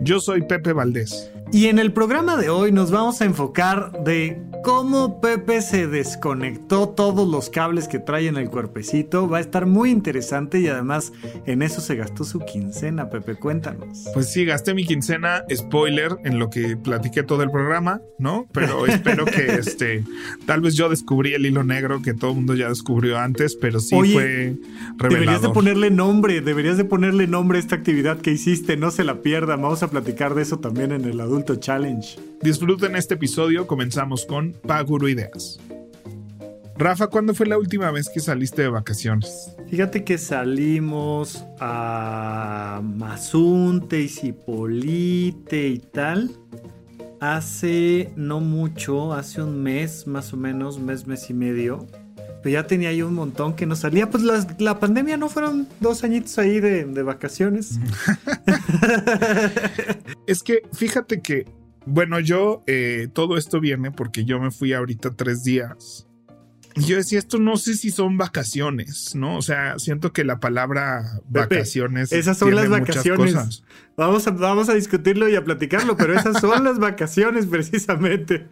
Yo soy Pepe Valdés. Y en el programa de hoy nos vamos a enfocar de cómo Pepe se desconectó todos los cables que trae en el cuerpecito. Va a estar muy interesante y además en eso se gastó su quincena, Pepe, cuéntanos. Pues sí, gasté mi quincena, spoiler, en lo que platiqué todo el programa, ¿no? Pero espero que este, tal vez yo descubrí el hilo negro que todo el mundo ya descubrió antes, pero sí fue revelador. Deberías de ponerle nombre, deberías de ponerle nombre a esta actividad que hiciste, no se la pierdan. Vamos a platicar de eso también en el adulto Challenge. Disfruten este episodio, comenzamos con Paguro Ideas. Rafa, ¿cuándo fue la última vez que saliste de vacaciones? Fíjate que salimos a Mazunte y Cipolite y tal. Hace no mucho, hace un mes más o menos, mes, mes y medio. Pero ya tenía yo un montón que no salía. Pues la, pandemia no fueron dos añitos ahí de, de vacaciones. es que fíjate que, bueno, yo eh, todo esto viene porque yo me fui ahorita tres días. Y yo decía, esto no sé si son vacaciones, ¿no? O sea, siento que la palabra vacaciones. Esas son las vacaciones. Vamos a, vamos a discutirlo y a platicarlo, pero esas son las vacaciones precisamente.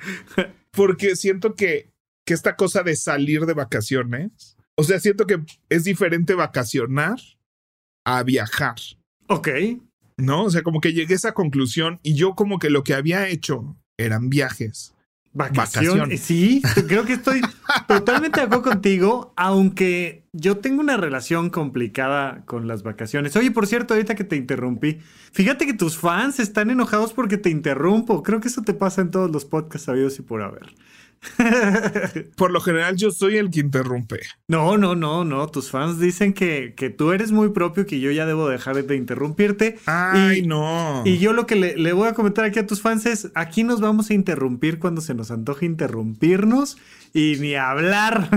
Porque siento que que esta cosa de salir de vacaciones, o sea, siento que es diferente vacacionar a viajar. Ok. ¿No? O sea, como que llegué a esa conclusión y yo como que lo que había hecho eran viajes. Vacaciones. Sí, creo que estoy totalmente de acuerdo contigo, aunque yo tengo una relación complicada con las vacaciones. Oye, por cierto, ahorita que te interrumpí, fíjate que tus fans están enojados porque te interrumpo. Creo que eso te pasa en todos los podcasts sabidos y por haber. Por lo general yo soy el que interrumpe. No, no, no, no. Tus fans dicen que, que tú eres muy propio, que yo ya debo dejar de interrumpirte. Ay, no. Y yo lo que le, le, voy a comentar aquí a tus fans es, aquí nos vamos a interrumpir cuando se nos antoje interrumpirnos y ni hablar.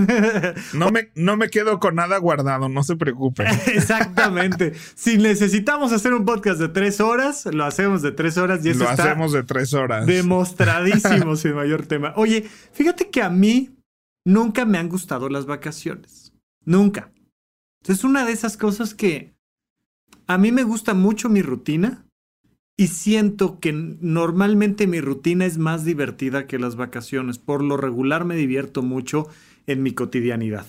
No me, no me quedo con nada guardado, no se preocupen. Exactamente. si necesitamos hacer un podcast de tres horas, lo hacemos de tres horas y eso lo hacemos de tres horas. Demostradísimo sin mayor tema. Oye, fíjate que a mí nunca me han gustado las vacaciones. Nunca. Es una de esas cosas que a mí me gusta mucho mi rutina y siento que normalmente mi rutina es más divertida que las vacaciones. Por lo regular me divierto mucho en mi cotidianidad.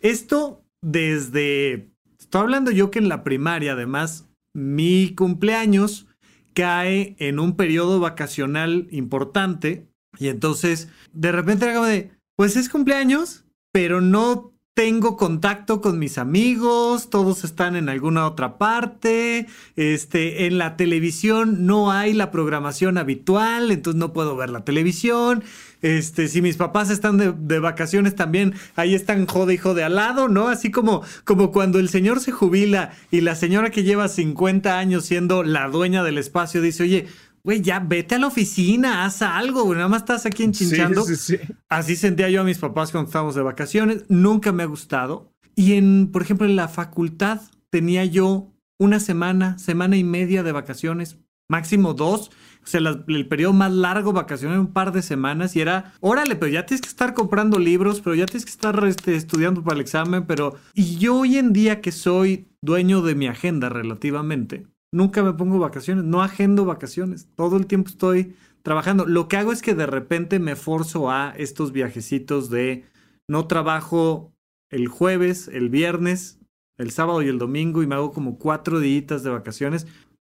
Esto desde... Estoy hablando yo que en la primaria, además, mi cumpleaños cae en un periodo vacacional importante. Y entonces, de repente era como de, pues es cumpleaños, pero no tengo contacto con mis amigos, todos están en alguna otra parte, este, en la televisión no hay la programación habitual, entonces no puedo ver la televisión, este, si mis papás están de, vacaciones también, ahí están jode y jode al lado, ¿no? Así como, como cuando el señor se jubila y la señora que lleva 50 años siendo la dueña del espacio dice, oye, güey, ya vete a la oficina, haz algo, güey, nada más estás aquí enchinchando. Sí, sí, sí. Así sentía yo a mis papás cuando estábamos de vacaciones, nunca me ha gustado. Y en, por ejemplo, en la facultad tenía yo una semana, semana y media de vacaciones, máximo dos. O sea, el periodo más largo vacaciones, un par de semanas, y era, órale, pero ya tienes que estar comprando libros, pero ya tienes que estar este, estudiando para el examen, pero... Y yo hoy en día que soy dueño de mi agenda relativamente, Nunca me pongo vacaciones, no agendo vacaciones. Todo el tiempo estoy trabajando. Lo que hago es que de repente me forzo a estos viajecitos de no trabajo el jueves, el viernes, el sábado y el domingo y me hago como cuatro días de vacaciones,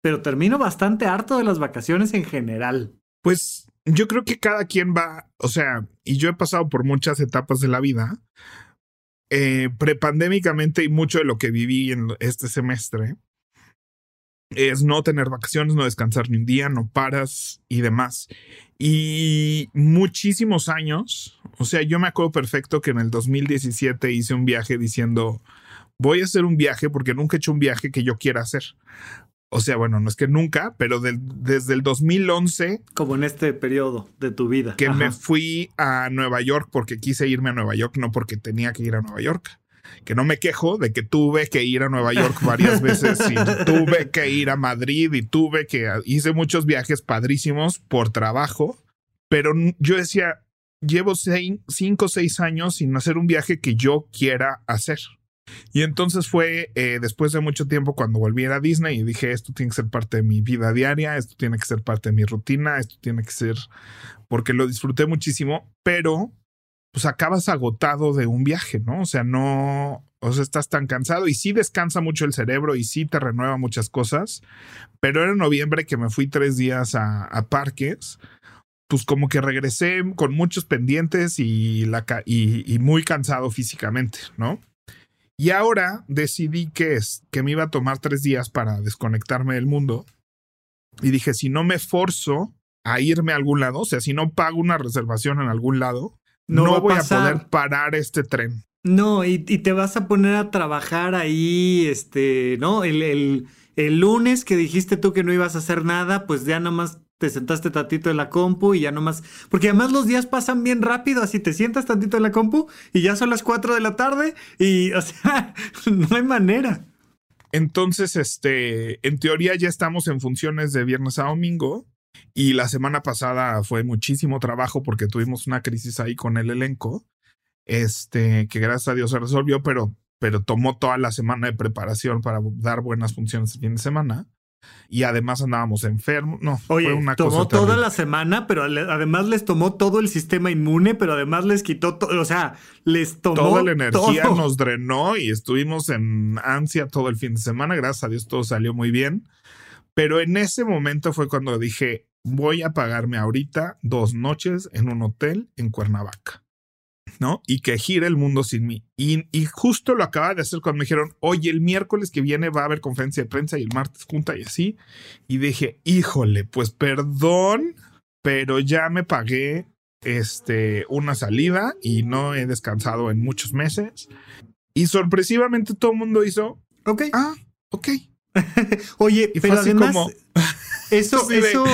pero termino bastante harto de las vacaciones en general. Pues yo creo que cada quien va, o sea, y yo he pasado por muchas etapas de la vida, eh, prepandémicamente y mucho de lo que viví en este semestre es no tener vacaciones, no descansar ni un día, no paras y demás. Y muchísimos años, o sea, yo me acuerdo perfecto que en el 2017 hice un viaje diciendo, voy a hacer un viaje porque nunca he hecho un viaje que yo quiera hacer. O sea, bueno, no es que nunca, pero desde el 2011. Como en este periodo de tu vida. Que me fui a Nueva York porque quise irme a Nueva York, no porque tenía que ir a Nueva York. Que no me quejo de que tuve que ir a Nueva York varias veces y tuve que ir a Madrid y tuve que. Hice muchos viajes padrísimos por trabajo, pero yo decía, llevo cinco o seis años sin hacer un viaje que yo quiera hacer. Y entonces fue eh, después de mucho tiempo cuando volví a Disney y dije, esto tiene que ser parte de mi vida diaria, esto tiene que ser parte de mi rutina, esto tiene que ser, porque lo disfruté muchísimo, pero pues acabas agotado de un viaje, ¿no? O sea, no, o sea, estás tan cansado y sí descansa mucho el cerebro y sí te renueva muchas cosas, pero era en noviembre que me fui tres días a, a parques pues como que regresé con muchos pendientes y, la, y, y muy cansado físicamente, ¿no? Y ahora decidí que, es, que me iba a tomar tres días para desconectarme del mundo. Y dije, si no me forzo a irme a algún lado, o sea, si no pago una reservación en algún lado, no, voy a, poder parar este tren. No, y, te vas a poner a trabajar ahí, este, ¿no? El, el, el, lunes que dijiste tú que no ibas a hacer nada, pues ya nomás te sentaste tantito en la compu y ya nomás. Porque además los días pasan bien rápido, así te sientas tantito en la compu y ya son las 4 de la tarde y, o sea, no hay manera. Entonces, este, en teoría ya estamos en funciones de viernes a domingo y la semana pasada fue muchísimo trabajo porque tuvimos una crisis ahí con el elenco, este, que gracias a Dios se resolvió, pero, pero tomó toda la semana de preparación para dar buenas funciones el fin de semana y además andábamos enfermos. No, Oye, fue una tomó toda la semana, pero además les tomó todo el sistema inmune, pero además les quitó todo, o sea, les tomó toda la energía, nos drenó y estuvimos en ansia todo el fin de semana. Gracias a Dios todo salió muy bien. Pero en ese momento fue cuando dije, voy a pagarme ahorita dos noches en un hotel en Cuernavaca. ¿no? Y que gire el mundo sin mí. Y, justo lo acaba de hacer cuando me dijeron, oye, el miércoles que viene va a haber conferencia de prensa y el martes junta y así. Y dije, híjole, pues perdón, pero ya me pagué este, una salida y no he descansado en muchos meses. Y sorpresivamente todo el mundo hizo, ok. Ah, ok. oye, pero además, como... eso, eso,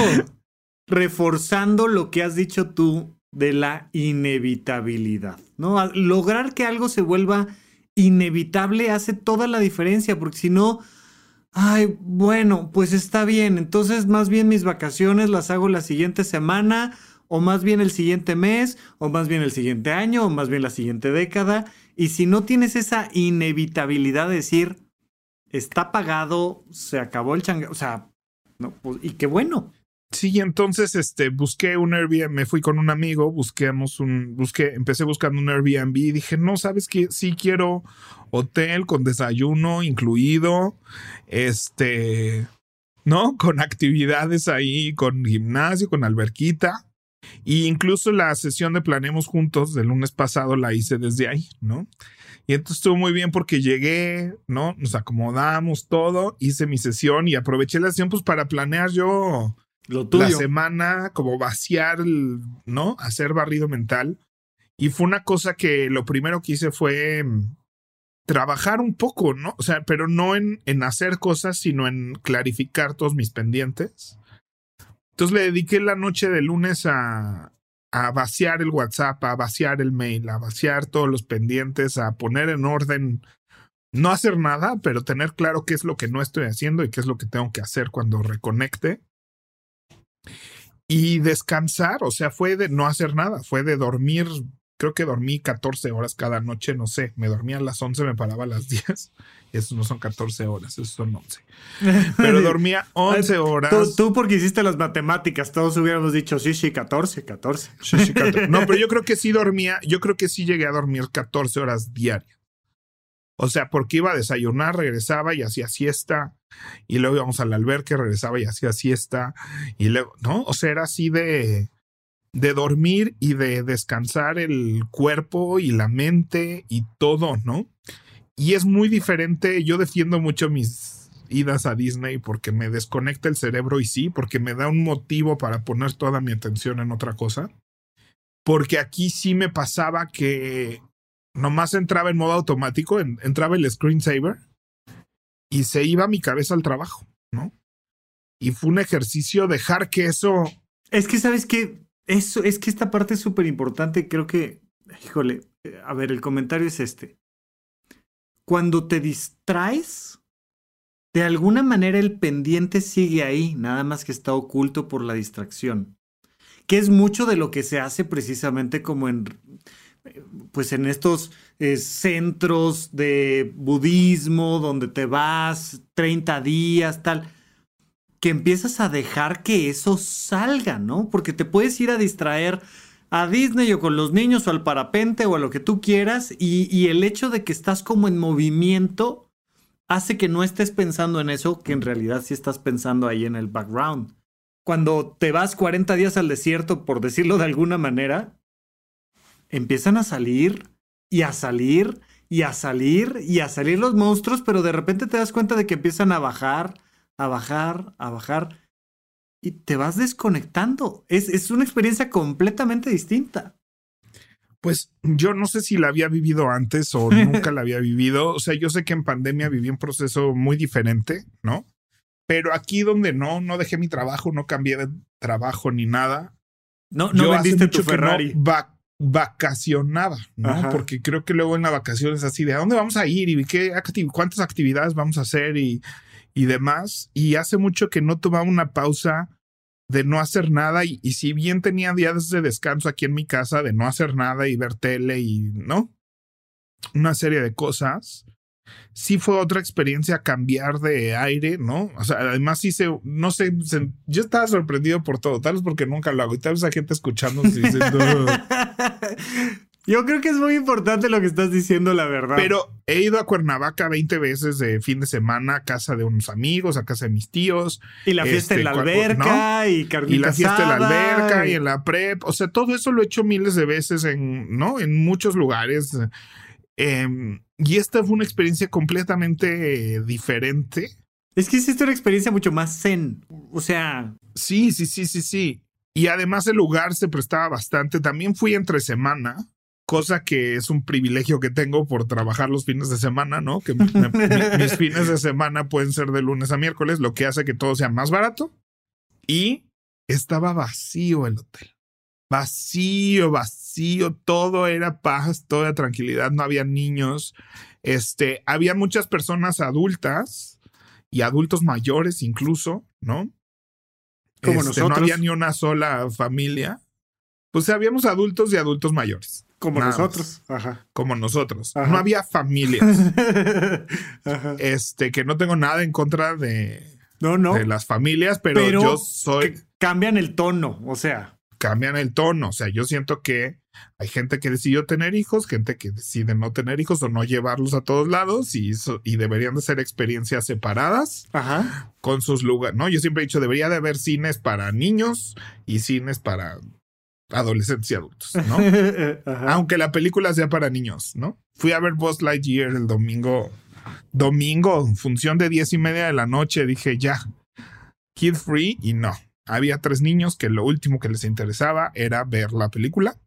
reforzando lo que has dicho tú de la inevitabilidad, ¿no? lograr que algo se vuelva inevitable hace toda la diferencia, porque si no, ay, bueno, pues está bien, entonces más bien mis vacaciones las hago la siguiente semana, o más bien el siguiente mes, o más bien el siguiente año, o más bien la siguiente década, y si no tienes esa inevitabilidad de decir, está pagado, se acabó el changa, o sea, no, pues, y qué bueno. Sí, entonces este busqué un Airbnb, me fui con un amigo, busquemos un, busqué, empecé buscando un Airbnb y dije, no, sabes que sí quiero hotel con desayuno incluido, este, ¿no? Con actividades ahí, con gimnasio, con alberquita. Y incluso la sesión de Planemos Juntos del lunes pasado la hice desde ahí, ¿no? Y entonces estuvo muy bien porque llegué, ¿no? Nos acomodamos todo, hice mi sesión y aproveché la sesión pues para planear yo la semana, como vaciar, ¿no? Hacer barrido mental. Y fue una cosa que lo primero que hice fue mm, trabajar un poco, ¿no? O sea, pero no en, en hacer cosas, sino en clarificar todos mis pendientes. Entonces le dediqué la noche de lunes a, a vaciar el WhatsApp, a vaciar el mail, a vaciar todos los pendientes, a poner en orden, no hacer nada, pero tener claro qué es lo que no estoy haciendo y qué es lo que tengo que hacer cuando reconecte. Y descansar, o sea, fue de no hacer nada, fue de dormir, creo que dormí 14 horas cada noche, no sé, me dormía a las 11, me paraba a las 10. Eso no son 14 horas, eso son 11. Pero dormía 11 horas. Tú, porque hiciste las matemáticas, todos hubiéramos dicho, sí, sí, 14, 14. Sí, sí, 14. No, pero yo creo que sí dormía, yo creo que sí llegué a dormir 14 horas diarias. O sea, porque iba a desayunar, regresaba y hacía siesta, y luego íbamos al albergue, regresaba y hacía siesta, y luego, ¿no? O sea, era así de, de dormir y de descansar el cuerpo y la mente y todo, ¿no? Y es muy diferente, yo defiendo mucho mis idas a Disney porque me desconecta el cerebro y sí, porque me da un motivo para poner toda mi atención en otra cosa. Porque aquí sí me pasaba que nomás entraba en modo automático, entraba el screensaver y se iba mi cabeza al trabajo, ¿no? Y fue un ejercicio dejar que eso... Es que, ¿sabes qué? Eso, es que esta parte es súper importante. Creo que, híjole, a ver, el comentario es este. Cuando te distraes, de alguna manera el pendiente sigue ahí, nada más que está oculto por la distracción. Que es mucho de lo que se hace precisamente como en pues en estos eh, centros de budismo donde te vas 30 días, tal, que empiezas a dejar que eso salga, ¿no? Porque te puedes ir a distraer a Disney o con los niños o al parapente o a lo que tú quieras y, el hecho de que estás como en movimiento hace que no estés pensando en eso, que en realidad sí estás pensando ahí en el background. Cuando te vas 40 días al desierto, por decirlo de alguna manera, empiezan a salir y a salir y a salir y a salir los monstruos, pero de repente te das cuenta de que empiezan a bajar, a bajar, a bajar y te vas desconectando. Es, es una experiencia completamente distinta. Pues yo no sé si la había vivido antes o nunca la había vivido. O sea, yo sé que en pandemia viví un proceso muy diferente, ¿no? Pero aquí donde no, no dejé mi trabajo, no cambié de trabajo ni nada. No, no vendiste tu Ferrari vacacionaba, ¿no? Porque creo que luego en la vacación es así de a dónde vamos a ir y qué cuántas actividades vamos a hacer y, y demás. Y hace mucho que no tomaba una pausa de no hacer nada y, y, si bien tenía días de descanso aquí en mi casa de no hacer nada y ver tele y, ¿no? Una serie de cosas sí fue otra experiencia cambiar de aire, ¿no? O sea, además se, no sé, yo estaba sorprendido por todo, tal vez porque nunca lo hago y tal vez hay gente escuchando diciendo... Yo creo que es muy importante lo que estás diciendo, la verdad. Pero he ido a Cuernavaca 20 veces de fin de semana a casa de unos amigos, a casa de mis tíos. Y la fiesta en la este, alberca y Y la fiesta en la alberca y... en la prep. O sea, todo eso lo he hecho miles de veces en, ¿no? En muchos lugares. Eh, y esta fue una experiencia completamente diferente. Es que hiciste una experiencia mucho más zen. O sea. Sí, sí, sí, sí, sí. Y además el lugar se prestaba bastante. También fui entre semana, cosa que es un privilegio que tengo por trabajar los fines de semana, ¿no? Que mis fines de semana pueden ser de lunes a miércoles, lo que hace que todo sea más barato. Y estaba vacío el hotel vacío, vacío, todo era paz, toda tranquilidad, no había niños, este, había muchas personas adultas y adultos mayores incluso, ¿no? Como este, nosotros. No había ni una sola familia. Pues habíamos adultos y adultos mayores. Como nosotros. Ajá. Como nosotros. No había familias. Este, que no tengo nada en contra de, no, no. de las familias, pero, pero yo soy. Cambian el tono, o sea cambian el tono. O sea, yo siento que hay gente que decidió tener hijos, gente que decide no tener hijos o no llevarlos a todos lados y, y deberían de ser experiencias separadas Ajá. con sus lugares, ¿no? Yo siempre he dicho, debería de haber cines para niños y cines para adolescentes y adultos, ¿no? Aunque la película sea para niños, ¿no? Fui a ver Buzz Lightyear el domingo, domingo, función de diez y media de la noche, dije ya, kid free y no había tres niños que lo último que les interesaba era ver la película.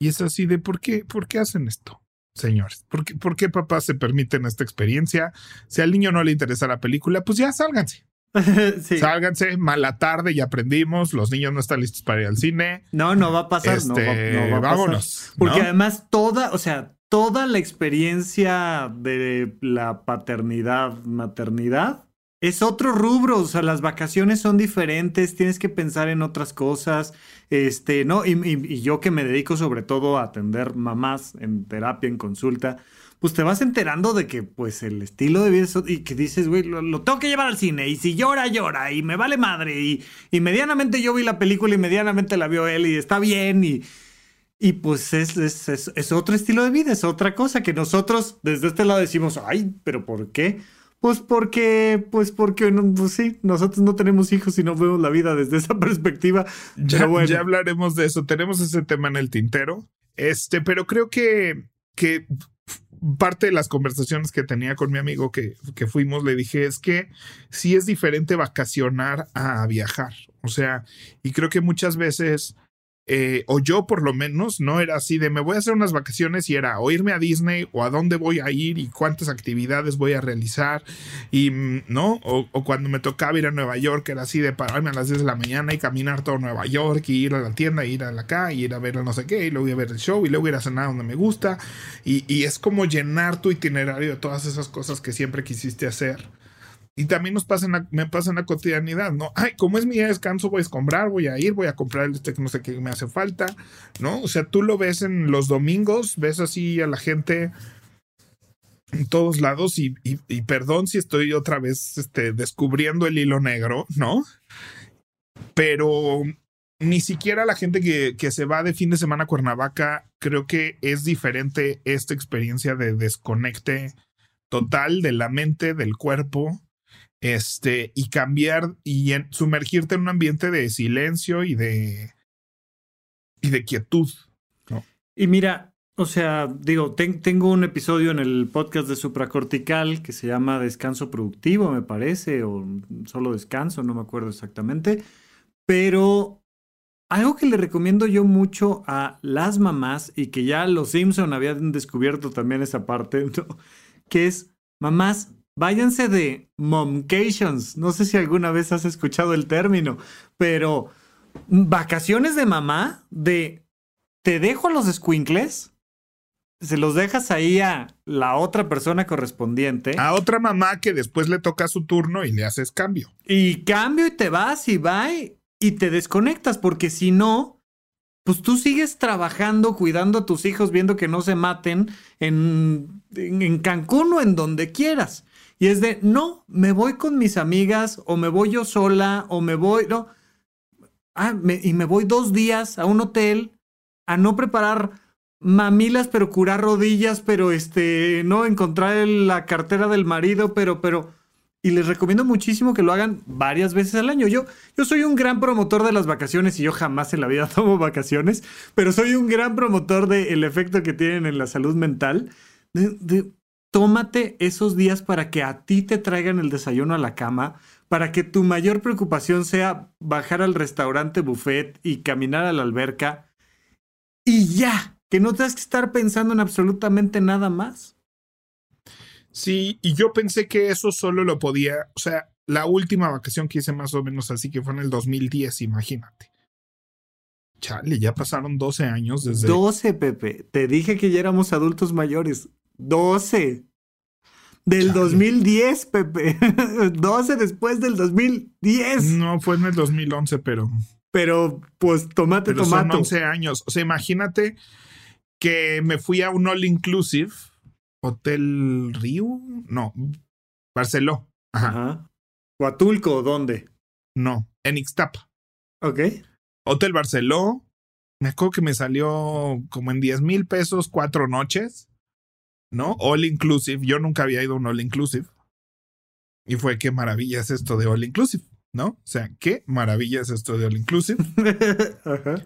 Y es así de ¿por qué, por qué hacen esto? Señores, ¿por qué, ¿por qué papás se permiten esta experiencia? Si al niño no le interesa la película, pues ya sálganse. Sálganse, mala tarde, ya aprendimos, los niños no están listos para ir al cine. No, no va a pasar, no, va, este, a vámonos. Porque además toda, o sea, toda la experiencia de la paternidad, maternidad, es otro rubro, o sea, las vacaciones son diferentes, tienes que pensar en otras cosas, este, ¿no? Y, yo que me dedico sobre todo a atender mamás en terapia, en consulta, pues te vas enterando de que, pues, el estilo de vida y que dices, güey, lo, tengo que llevar al cine, y si llora, llora, y me vale madre, y, y medianamente yo vi la película y medianamente la vio él, y está bien, y, Y pues es, es, es, es, otro estilo de vida, es otra cosa que nosotros desde este lado decimos, ay, pero ¿por qué? Pues porque, pues porque, pues sí, nosotros no tenemos hijos y no vemos la vida desde esa perspectiva. Ya, bueno. ya hablaremos de eso, tenemos ese tema en el tintero. Este, pero creo que, que parte de las conversaciones que tenía con mi amigo que, que fuimos, le dije, es que sí es diferente vacacionar a viajar. O sea, y creo que muchas veces eh, o yo por lo menos, no era así de me voy a hacer unas vacaciones y era o irme a Disney o a dónde voy a ir y cuántas actividades voy a realizar y mm, no, o, cuando me tocaba ir a Nueva York era así de pararme a las 10 de la mañana y caminar todo Nueva York y ir a la tienda, ir a la acá y ir a ver no sé qué y luego ir a ver el show y luego ir a cenar donde me gusta y es como llenar tu itinerario de todas esas cosas que siempre quisiste hacer y también nos pasa en la, me pasa en la cotidianidad, ¿no? Ay, como es mi descanso, voy a comprar, voy a ir, voy a comprar el este no sé qué me hace falta, ¿no? O sea, tú lo ves en los domingos, ves así a la gente en todos lados y, y, perdón si estoy otra vez este, descubriendo el hilo negro, ¿no? Pero ni siquiera la gente que, que, se va de fin de semana a Cuernavaca, creo que es diferente esta experiencia de desconecte total de la mente, del cuerpo, este, y cambiar y sumergirte en un ambiente de silencio y de, y de quietud. Y mira, o sea, digo, tengo un episodio en el podcast de supracortical que se llama Descanso Productivo, me parece, o solo descanso, no me acuerdo exactamente, pero algo que le recomiendo yo mucho a las mamás y que ya los Simpson habían descubierto también esa parte, que es mamás váyanse de momcations. No sé si alguna vez has escuchado el término, pero vacaciones de mamá, de te dejo a los squinkles, se los dejas ahí a la otra persona correspondiente. A otra mamá que después le toca su turno y le haces cambio. Y cambio y te vas y va y te desconectas, porque si no, pues tú sigues trabajando, cuidando a tus hijos, viendo que no se maten en, en, en Cancún o en donde quieras. Y es de, no, me voy con mis amigas o me voy yo sola o me voy, no. Ah, y me voy dos días a un hotel a no preparar mamilas, pero curar rodillas, pero este, no encontrar la cartera del marido, pero, pero, y les recomiendo muchísimo que lo hagan varias veces al año. Yo, yo soy un gran promotor de las vacaciones y yo jamás en la vida tomo vacaciones, pero soy un gran promotor del efecto que tienen en la salud mental. de, tómate esos días para que a ti te traigan el desayuno a la cama, para que tu mayor preocupación sea bajar al restaurante buffet y caminar a la alberca y ya, que no tengas que estar pensando en absolutamente nada más. Sí, y yo pensé que eso solo lo podía, o sea, la última vacación que hice más o menos así que fue en el 2010, imagínate. Chale, ya pasaron 12 años desde... 12, Pepe. Te dije que ya éramos adultos mayores. 12. Del 2010, Pepe. 12 después del 2010. No, fue en el 2011, pero. Pero, pues, tomate, pero Son 11 años. O sea, imagínate que me fui a un all inclusive. Hotel Río. No, Barceló. Ajá. Ajá. ¿Huatulco dónde? No, en Ixtapa. Ok. Hotel Barceló. Me acuerdo que me salió como en 10 mil pesos cuatro noches. ¿No? All inclusive. Yo nunca había ido a un all inclusive. Y fue qué maravilla es esto de all inclusive, ¿no? O sea, qué maravilla es esto de all inclusive.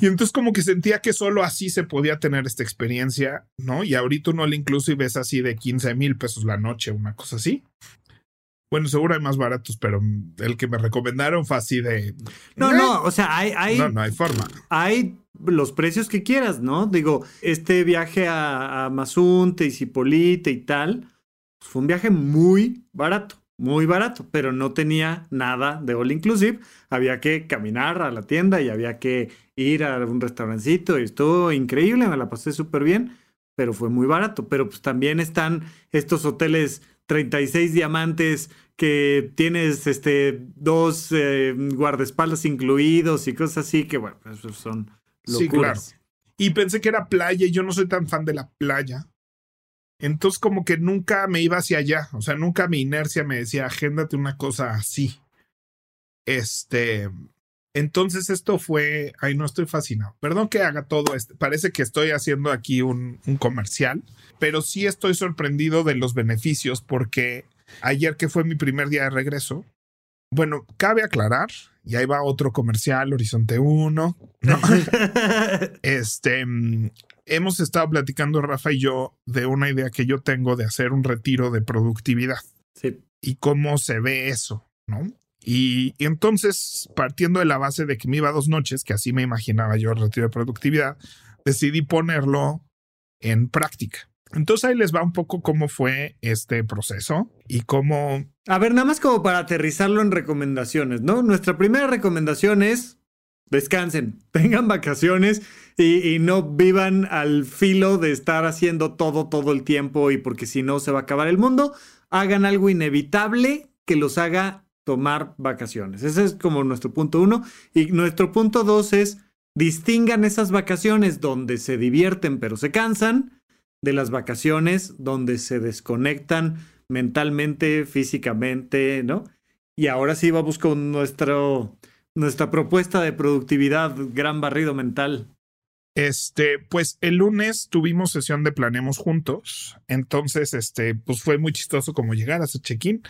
Y entonces como que sentía que solo así se podía tener esta experiencia, ¿no? Y ahorita un all inclusive es así de 15 mil pesos la noche, una cosa así. Bueno, seguro hay más baratos, pero el que me recomendaron fue así de... No, no, o sea, hay... hay no, no hay forma. Hay los precios que quieras, ¿no? Digo, este viaje a, a Mazunte y Cipolite y tal, pues, fue un viaje muy barato, muy barato, pero no tenía nada de all inclusive. Había que caminar a la tienda y había que ir a un restaurancito y estuvo increíble, me la pasé súper bien, pero fue muy barato. Pero pues también están estos hoteles 36 diamantes que tienes este dos eh, guardaespaldas incluidos y cosas así que bueno, esos son Sí, claro. Y pensé que era playa y yo no soy tan fan de la playa. Entonces como que nunca me iba hacia allá. O sea, nunca mi inercia me decía, agéndate una cosa así. Este... Entonces esto fue, ay no estoy fascinado. Perdón que haga todo esto. Parece que estoy haciendo aquí un, un comercial, pero sí estoy sorprendido de los beneficios porque ayer que fue mi primer día de regreso, bueno, cabe aclarar, y ahí va otro comercial, Horizonte 1. ¿no? este, hemos estado platicando, Rafa y yo, de una idea que yo tengo de hacer un retiro de productividad. Sí. Y cómo se ve eso, ¿no? Y, entonces, partiendo de la base de que me iba dos noches, que así me imaginaba yo el retiro de productividad, decidí ponerlo en práctica. Entonces ahí les va un poco cómo fue este proceso y cómo... A ver, nada más como para aterrizarlo en recomendaciones, ¿no? Nuestra primera recomendación es descansen, tengan vacaciones y, y, no vivan al filo de estar haciendo todo todo el tiempo y porque si no se va a acabar el mundo. Hagan algo inevitable que los haga tomar vacaciones. Ese es como nuestro punto uno. Y nuestro punto dos es distingan esas vacaciones donde se divierten pero se cansan de las vacaciones donde se desconectan mentalmente, físicamente, ¿no? Y ahora sí vamos con nuestro, nuestra propuesta de productividad, gran barrido mental. Este, pues el lunes tuvimos sesión de Planemos Juntos. Entonces, este, pues fue muy chistoso como llegar a hacer check-in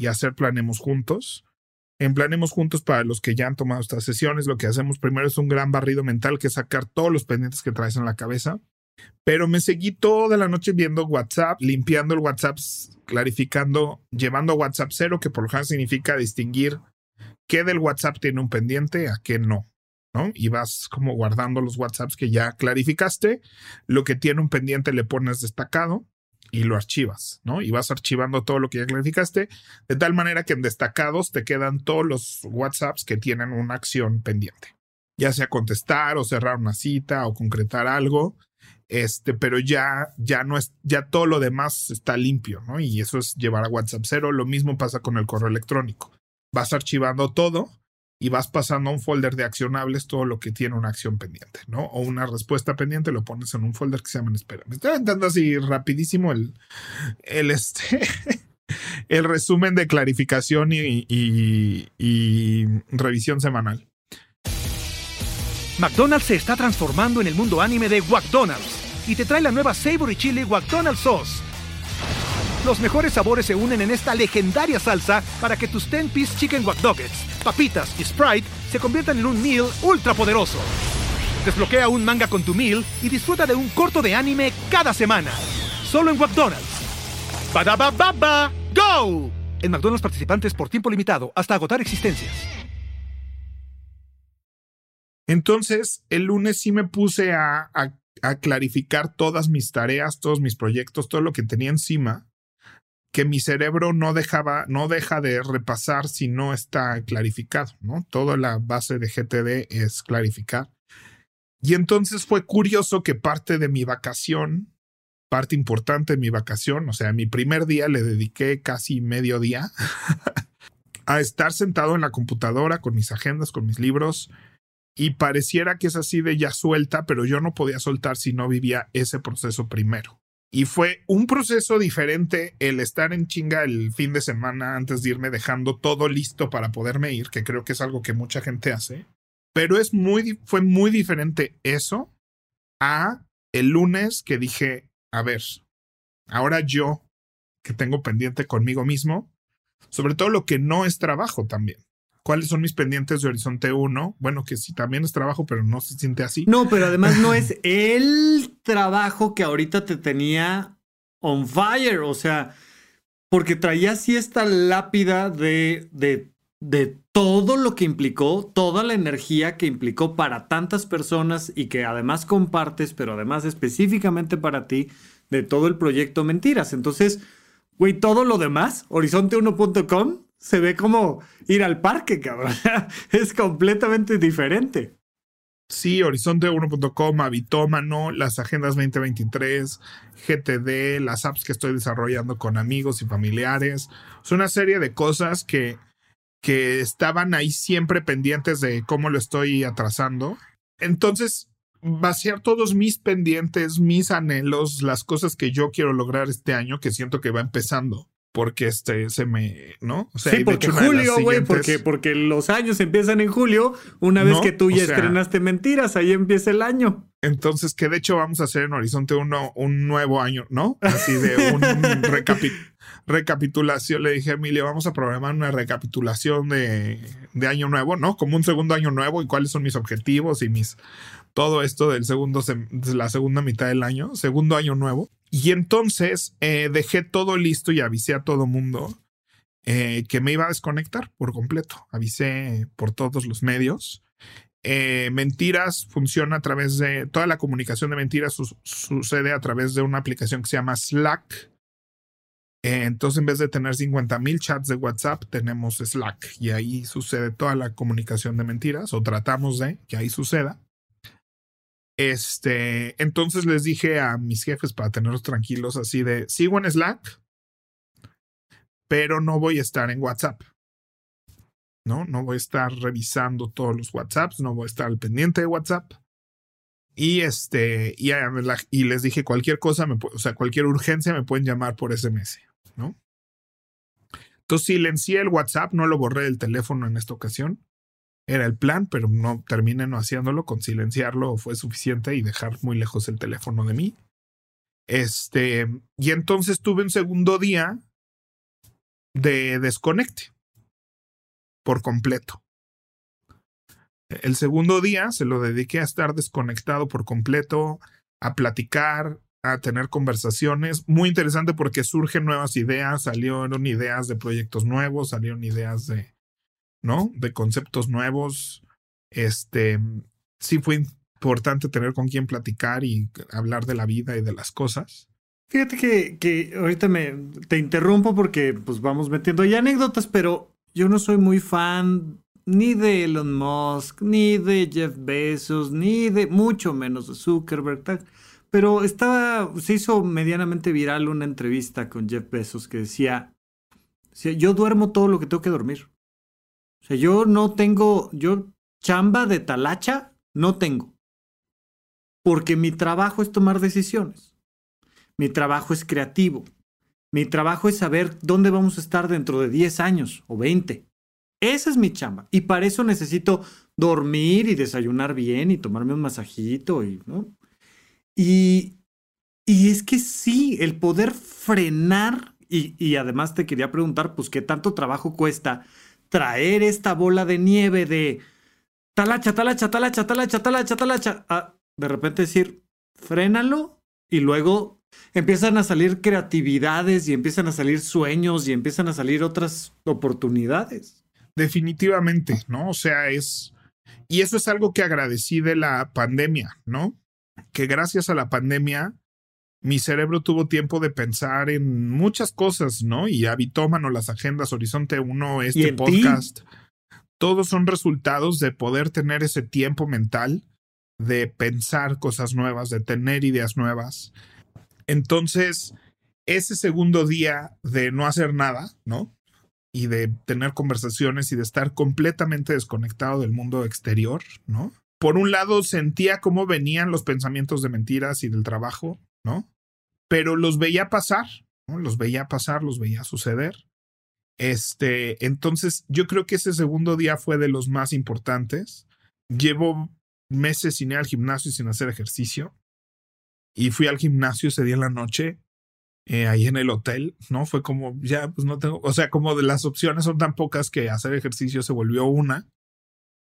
y hacer Planemos Juntos. En Planemos Juntos, para los que ya han tomado estas sesiones, lo que hacemos primero es un gran barrido mental, que es sacar todos los pendientes que traes en la cabeza pero me seguí toda la noche viendo WhatsApp, limpiando el WhatsApp, clarificando, llevando WhatsApp cero, que por lo general significa distinguir qué del WhatsApp tiene un pendiente a qué no. ¿no? Y vas como guardando los WhatsApps que ya clarificaste, lo que tiene un pendiente le pones destacado y lo archivas, ¿no? Y vas archivando todo lo que ya clarificaste, de tal manera que en destacados te quedan todos los WhatsApps que tienen una acción pendiente, ya sea contestar o cerrar una cita o concretar algo, este, pero ya, ya no es, ya todo lo demás está limpio, ¿no? Y eso es llevar a WhatsApp cero. Lo mismo pasa con el correo electrónico. Vas archivando todo y vas pasando a un folder de accionables todo lo que tiene una acción pendiente, ¿no? O una respuesta pendiente, lo pones en un folder que se llama espera. Me estoy aventando así rapidísimo el, el este, el resumen de clarificación y, y, y revisión semanal. McDonald's se está transformando en el mundo anime de McDonald's y te trae la nueva Savory Chili McDonald's Sauce. Los mejores sabores se unen en esta legendaria salsa para que tus 10-piece chicken wack papitas y Sprite se conviertan en un meal ultra poderoso. Desbloquea un manga con tu meal y disfruta de un corto de anime cada semana. Solo en McDonald's. baba ¡Go! En McDonald's participantes por tiempo limitado hasta agotar existencias. Entonces, el lunes sí me puse a, a, a, clarificar todas mis tareas, todos mis proyectos, todo lo que tenía encima, que mi cerebro no dejaba, no deja de repasar si no está clarificado, ¿no? Toda la base de GTD es clarificar. Y entonces fue curioso que parte de mi vacación, parte importante de mi vacación, o sea, mi primer día le dediqué casi medio día a estar sentado en la computadora con mis agendas, con mis libros, y pareciera que es así de ya suelta, pero yo no podía soltar si no vivía ese proceso primero. Y fue un proceso diferente el estar en chinga el fin de semana antes de irme dejando todo listo para poderme ir, que creo que es algo que mucha gente hace. Pero es muy, fue muy diferente eso a el lunes que dije, a ver, ahora yo que tengo pendiente conmigo mismo, sobre todo lo que no es trabajo también cuáles son mis pendientes de Horizonte 1. Bueno, que sí, también es trabajo, pero no se siente así. No, pero además no es el trabajo que ahorita te tenía on fire. O sea, porque traía así esta lápida de, de, de todo lo que implicó, toda la energía que implicó para tantas personas y que además compartes, pero además específicamente para ti, de todo el proyecto Mentiras. Entonces, güey, todo lo demás, horizonte1.com, se ve como ir al parque, cabrón. es completamente diferente. Sí, Horizonte1.com, Habitómano, las agendas 2023, GTD, las apps que estoy desarrollando con amigos y familiares. Es una serie de cosas que, que estaban ahí siempre pendientes de cómo lo estoy atrasando. Entonces, vaciar todos mis pendientes, mis anhelos, las cosas que yo quiero lograr este año, que siento que va empezando porque este se me, ¿no? O sea, sí, porque julio, güey, porque, porque los años empiezan en julio, una vez que tú ya estrenaste mentiras, ahí empieza el año. Entonces, que de hecho vamos a hacer en Horizonte uno, un nuevo año, ¿no? Así de un recapitulación. Le dije a Emilio, vamos a programar una recapitulación de, de año nuevo, ¿no? Como un segundo año nuevo y cuáles son mis objetivos y mis todo esto del segundo, de la segunda mitad del año, segundo año nuevo. Y entonces eh, dejé todo listo y avisé a todo mundo eh, que me iba a desconectar por completo. Avisé por todos los medios. Eh, mentiras funciona a través de toda la comunicación de mentiras sucede a través de una aplicación que se llama Slack. entonces, en vez de tener 50 mil chats de WhatsApp, tenemos Slack y ahí sucede toda la comunicación de mentiras o tratamos de que ahí suceda. Este, entonces les dije a mis jefes para tenerlos tranquilos así de, sigo en Slack, pero no voy a estar en WhatsApp. ¿No? No voy a estar revisando todos los WhatsApps, no voy a estar al pendiente de WhatsApp. Y este, y, y les dije cualquier cosa, me, o sea, cualquier urgencia me pueden llamar por SMS, ¿no? Entonces silencié el WhatsApp, no lo borré del teléfono en esta ocasión era el plan, pero no terminé no haciéndolo, con silenciarlo fue suficiente y dejar muy lejos el teléfono de mí. Este, y entonces tuve un segundo día de desconecte por completo. El segundo día se lo dediqué a estar desconectado por completo, a platicar, a tener conversaciones. Muy interesante porque surgen nuevas ideas, salieron ideas de proyectos nuevos, salieron ideas de, ¿no? De conceptos nuevos. Este, sí fue importante tener con quién platicar y hablar de la vida y de las cosas. Fíjate que, que ahorita me te interrumpo porque pues vamos metiendo ya anécdotas, pero yo no soy muy fan ni de Elon Musk, ni de Jeff Bezos, ni de mucho menos de Zuckerberg. Pero estaba, se hizo medianamente viral una entrevista con Jeff Bezos que decía, yo duermo todo lo que tengo que dormir. O sea, yo no tengo, yo chamba de talacha no tengo. Porque mi trabajo es tomar decisiones. Mi trabajo es creativo. Mi trabajo es saber dónde vamos a estar dentro de 10 años o 20. Esa es mi chamba. Y para eso necesito dormir y desayunar bien y tomarme un masajito y, ¿no? Y, y es que sí, el poder frenar, y, y además te quería preguntar, pues, ¿qué tanto trabajo cuesta traer esta bola de nieve de talacha, talacha, talacha, talacha, talacha, talacha, a de repente decir, frénalo y luego empiezan a salir creatividades y empiezan a salir sueños y empiezan a salir otras oportunidades. Definitivamente, ¿no? O sea, es... Y eso es algo que agradecí de la pandemia, ¿no? Que gracias a la pandemia mi cerebro tuvo tiempo de pensar en muchas cosas, ¿no? Y Habitómano, las agendas, Horizonte 1, este podcast, todos son resultados de poder tener ese tiempo mental de pensar cosas nuevas, de tener ideas nuevas. Entonces, ese segundo día de no hacer nada, ¿no? Y de tener conversaciones y de estar completamente desconectado del mundo exterior, ¿no? Por un lado, sentía cómo venían los pensamientos de mentiras y del trabajo, ¿no? Pero los veía pasar. Los veía pasar, los veía suceder. Este, entonces yo creo que ese segundo día fue de los más importantes. Llevo meses sin ir al gimnasio y sin hacer ejercicio. Y fui al gimnasio ese día en la noche, eh, ahí en el hotel, ¿no? Fue como, ya, pues no tengo, o sea, como de las opciones son tan pocas que hacer ejercicio se volvió una.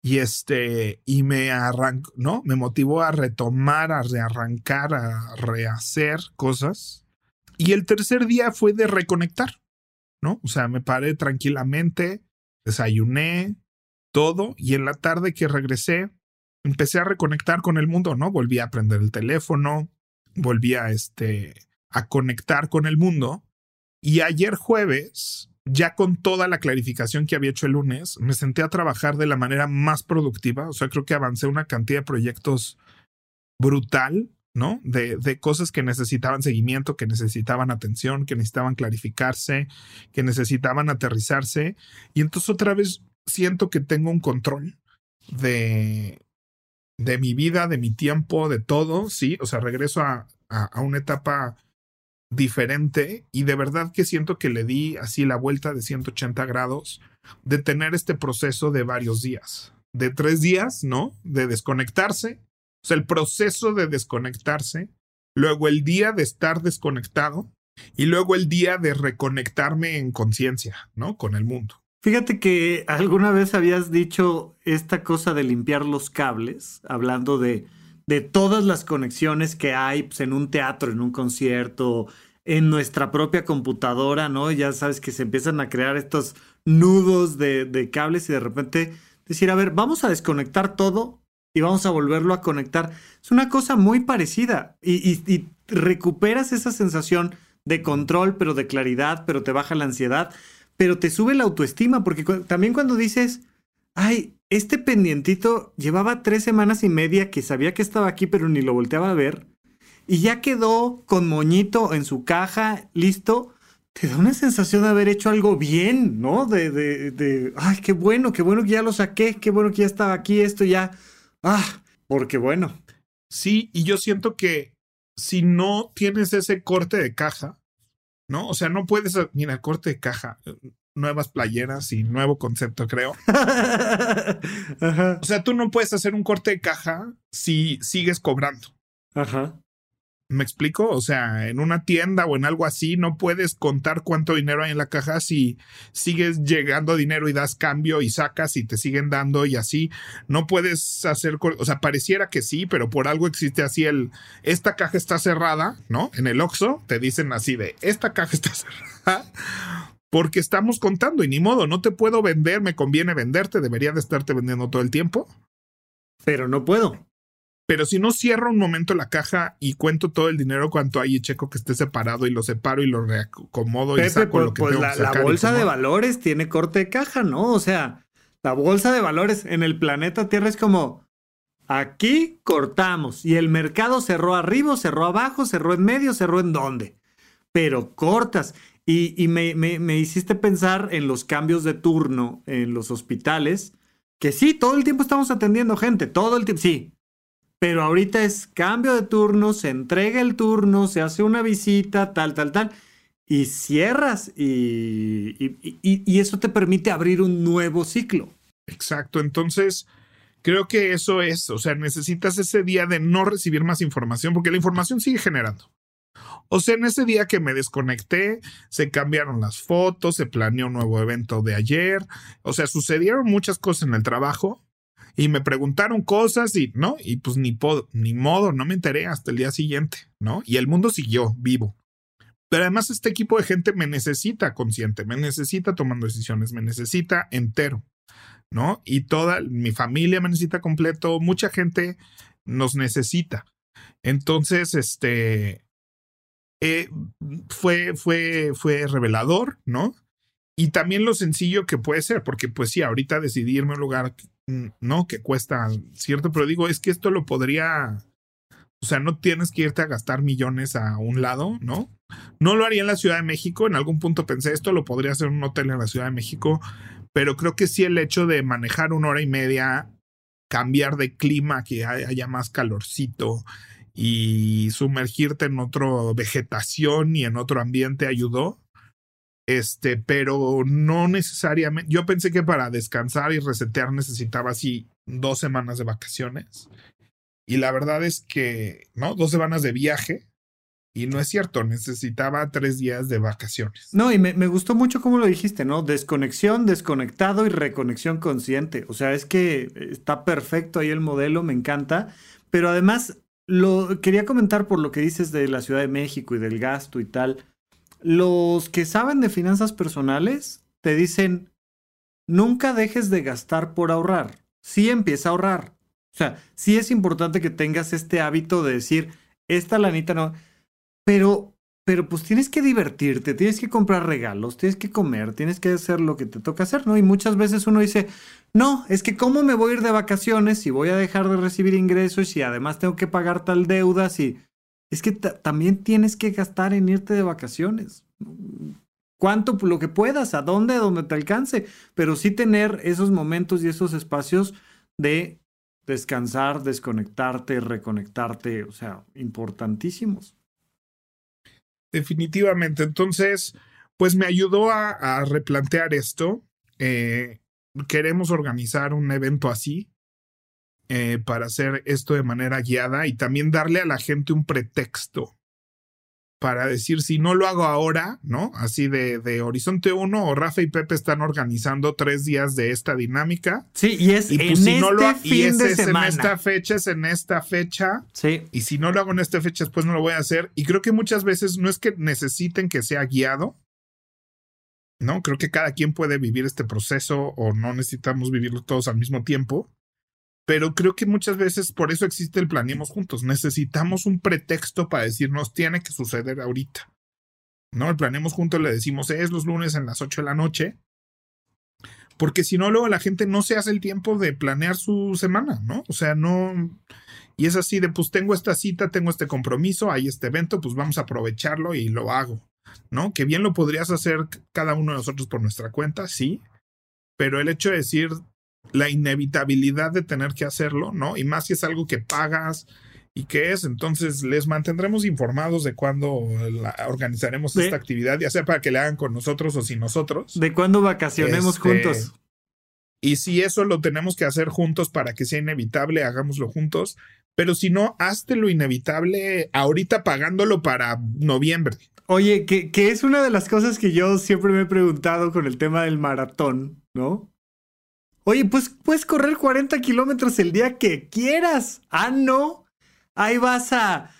Y este, y me arrancó, ¿no? Me motivó a retomar, a rearrancar, a rehacer cosas. Y el tercer día fue de reconectar, ¿no? O sea, me paré tranquilamente, desayuné, todo, y en la tarde que regresé, empecé a reconectar con el mundo, ¿no? Volví a prender el teléfono, volví a, este, a conectar con el mundo. Y ayer jueves ya con toda la clarificación que había hecho el lunes, me senté a trabajar de la manera más productiva. O sea, creo que avancé una cantidad de proyectos brutal, ¿no? De, cosas que necesitaban seguimiento, que necesitaban atención, que necesitaban clarificarse, que necesitaban aterrizarse. Y entonces otra vez siento que tengo un control de, de mi vida, de mi tiempo, de todo, sí. O sea, regreso a, a una etapa diferente y de verdad que siento que le di así la vuelta de 180 grados de tener este proceso de varios días, de tres días, ¿no? De desconectarse, o sea, el proceso de desconectarse, luego el día de estar desconectado y luego el día de reconectarme en conciencia, ¿no? Con el mundo. Fíjate que alguna vez habías dicho esta cosa de limpiar los cables, hablando de, de todas las conexiones que hay pues, en un teatro, en un concierto, en nuestra propia computadora, ¿no? Ya sabes que se empiezan a crear estos nudos de, cables y de repente decir, a ver, vamos a desconectar todo y vamos a volverlo a conectar. Es una cosa muy parecida y, recuperas esa sensación de control, pero de claridad, pero te baja la ansiedad, pero te sube la autoestima, porque también cuando dices, ay, este pendientito llevaba tres semanas y media que sabía que estaba aquí, pero ni lo volteaba a ver, y ya quedó con moñito en su caja, listo, te da una sensación de haber hecho algo bien, ¿no? De, de, de, ay, qué bueno, qué bueno que ya lo saqué, qué bueno que ya estaba aquí, esto ya, ah, porque bueno. Sí, y yo siento que si no tienes ese corte de caja, ¿no? O sea, no puedes, mira, corte de caja, nuevas playeras y nuevo concepto, creo. O sea, tú no puedes hacer un corte de caja si sigues cobrando. Ajá. ¿Me explico? O sea, en una tienda o en algo así no puedes contar cuánto dinero hay en la caja si sigues llegando dinero y das cambio y sacas y te siguen dando y así. No puedes hacer, o sea, pareciera que sí, pero por algo existe así el, esta caja está cerrada, ¿no? En el Oxxo te dicen así de, esta caja está cerrada porque estamos contando y ni modo, no te puedo vender, me conviene venderte, debería de estarte vendiendo todo el tiempo. Pero no puedo. Pero si no cierro un momento la caja y cuento todo el dinero cuanto hay y checo que esté separado y lo separo y lo reacomodo y saco pues, lo que pues tengo la, que sacar la bolsa de acomodo. valores tiene corte de caja, ¿no? O sea, la bolsa de valores en el planeta Tierra es como aquí cortamos y el mercado cerró arriba, cerró abajo, cerró en medio, cerró en dónde. Pero cortas. Y, me, me, me hiciste pensar en los cambios de turno en los hospitales, que sí, todo el tiempo estamos atendiendo gente, todo el tiempo, sí, pero ahorita es cambio de turno, se entrega el turno, se hace una visita, tal, tal, tal, y cierras y, y, y eso te permite abrir un nuevo ciclo. Exacto, entonces creo que eso es, o sea, necesitas ese día de no recibir más información porque la información sigue generando. O sea, en ese día que me desconecté, se cambiaron las fotos, se planeó un nuevo evento de ayer, o sea, sucedieron muchas cosas en el trabajo y me preguntaron cosas y, ¿no? Y pues ni, ni modo, no me enteré hasta el día siguiente, ¿no? Y el mundo siguió vivo. Pero además este equipo de gente me necesita consciente, me necesita tomando decisiones, me necesita entero, ¿no? Y toda mi familia me necesita completo, mucha gente nos necesita. Entonces, este, eh, fue, fue, fue revelador, ¿no? Y también lo sencillo que puede ser, porque pues sí, ahorita decidí irme a un lugar, ¿no? Que cuesta cierto, pero digo, es que esto lo podría, o sea, no tienes que irte a gastar millones a un lado, ¿no? No lo haría en la Ciudad de México, en algún punto pensé, esto lo podría hacer un hotel en la Ciudad de México, pero creo que sí el hecho de manejar una hora y media, cambiar de clima, que haya más calorcito, y sumergirte en otra vegetación y en otro ambiente ayudó. Este, pero no necesariamente. Yo pensé que para descansar y resetear necesitaba así dos semanas de vacaciones. Y la verdad es que, ¿no? Dos semanas de viaje. Y no es cierto, necesitaba tres días de vacaciones. No, y me, me gustó mucho como lo dijiste, ¿no? Desconexión, desconectado y reconexión consciente. O sea, es que está perfecto ahí el modelo, me encanta. Pero además lo quería comentar por lo que dices de la Ciudad de México y del gasto y tal. Los que saben de finanzas personales te dicen, nunca dejes de gastar por ahorrar. Sí empieza a ahorrar. O sea, sí es importante que tengas este hábito de decir, esta lanita no. Pero, pero pues tienes que divertirte, tienes que comprar regalos, tienes que comer, tienes que hacer lo que te toca hacer, ¿no? Y muchas veces uno dice, no, es que cómo me voy a ir de vacaciones si voy a dejar de recibir ingresos y además tengo que pagar tal deuda si... Es que también tienes que gastar en irte de vacaciones. Cuánto lo que puedas, a dónde, donde te alcance, pero sí tener esos momentos y esos espacios de descansar, desconectarte, reconectarte, o sea, importantísimos. Definitivamente. Entonces, pues me ayudó a, replantear esto. Eh, queremos organizar un evento así eh, para hacer esto de manera guiada y también darle a la gente un pretexto para decir si no lo hago ahora, ¿no? Así de, de Horizonte 1 o Rafa y Pepe están organizando tres días de esta dinámica. Sí, y es pues en si no lo, fin y de es en esta fecha, es en esta fecha. Sí. Y si no lo hago en esta fecha, después no lo voy a hacer. Y creo que muchas veces no es que necesiten que sea guiado, ¿no? Creo que cada quien puede vivir este proceso o no necesitamos vivirlo todos al mismo tiempo. Pero creo que muchas veces por eso existe el planeemos juntos. Necesitamos un pretexto para decirnos tiene que suceder ahorita. ¿No? El planeemos juntos le decimos es los lunes en las 8 de la noche. Porque si no, luego la gente no se hace el tiempo de planear su semana, ¿no? O sea, no. Y es así de, pues tengo esta cita, tengo este compromiso, hay este evento, pues vamos a aprovecharlo y lo hago, ¿no? Que bien lo podrías hacer cada uno de nosotros por nuestra cuenta, sí. Pero el hecho de decir, la inevitabilidad de tener que hacerlo, ¿no? Y más si es algo que pagas y que es, entonces les mantendremos informados de cuándo organizaremos esta actividad, ya sea para que le hagan con nosotros o sin nosotros. De cuándo vacacionemos este, juntos. Y si eso lo tenemos que hacer juntos para que sea inevitable, hagámoslo juntos. Pero si no, hazte lo inevitable ahorita pagándolo para noviembre. Oye, que, que es una de las cosas que yo siempre me he preguntado con el tema del maratón, ¿no? Oye, pues puedes correr 40 kilómetros el día que quieras. Ah, no. Ahí vas a.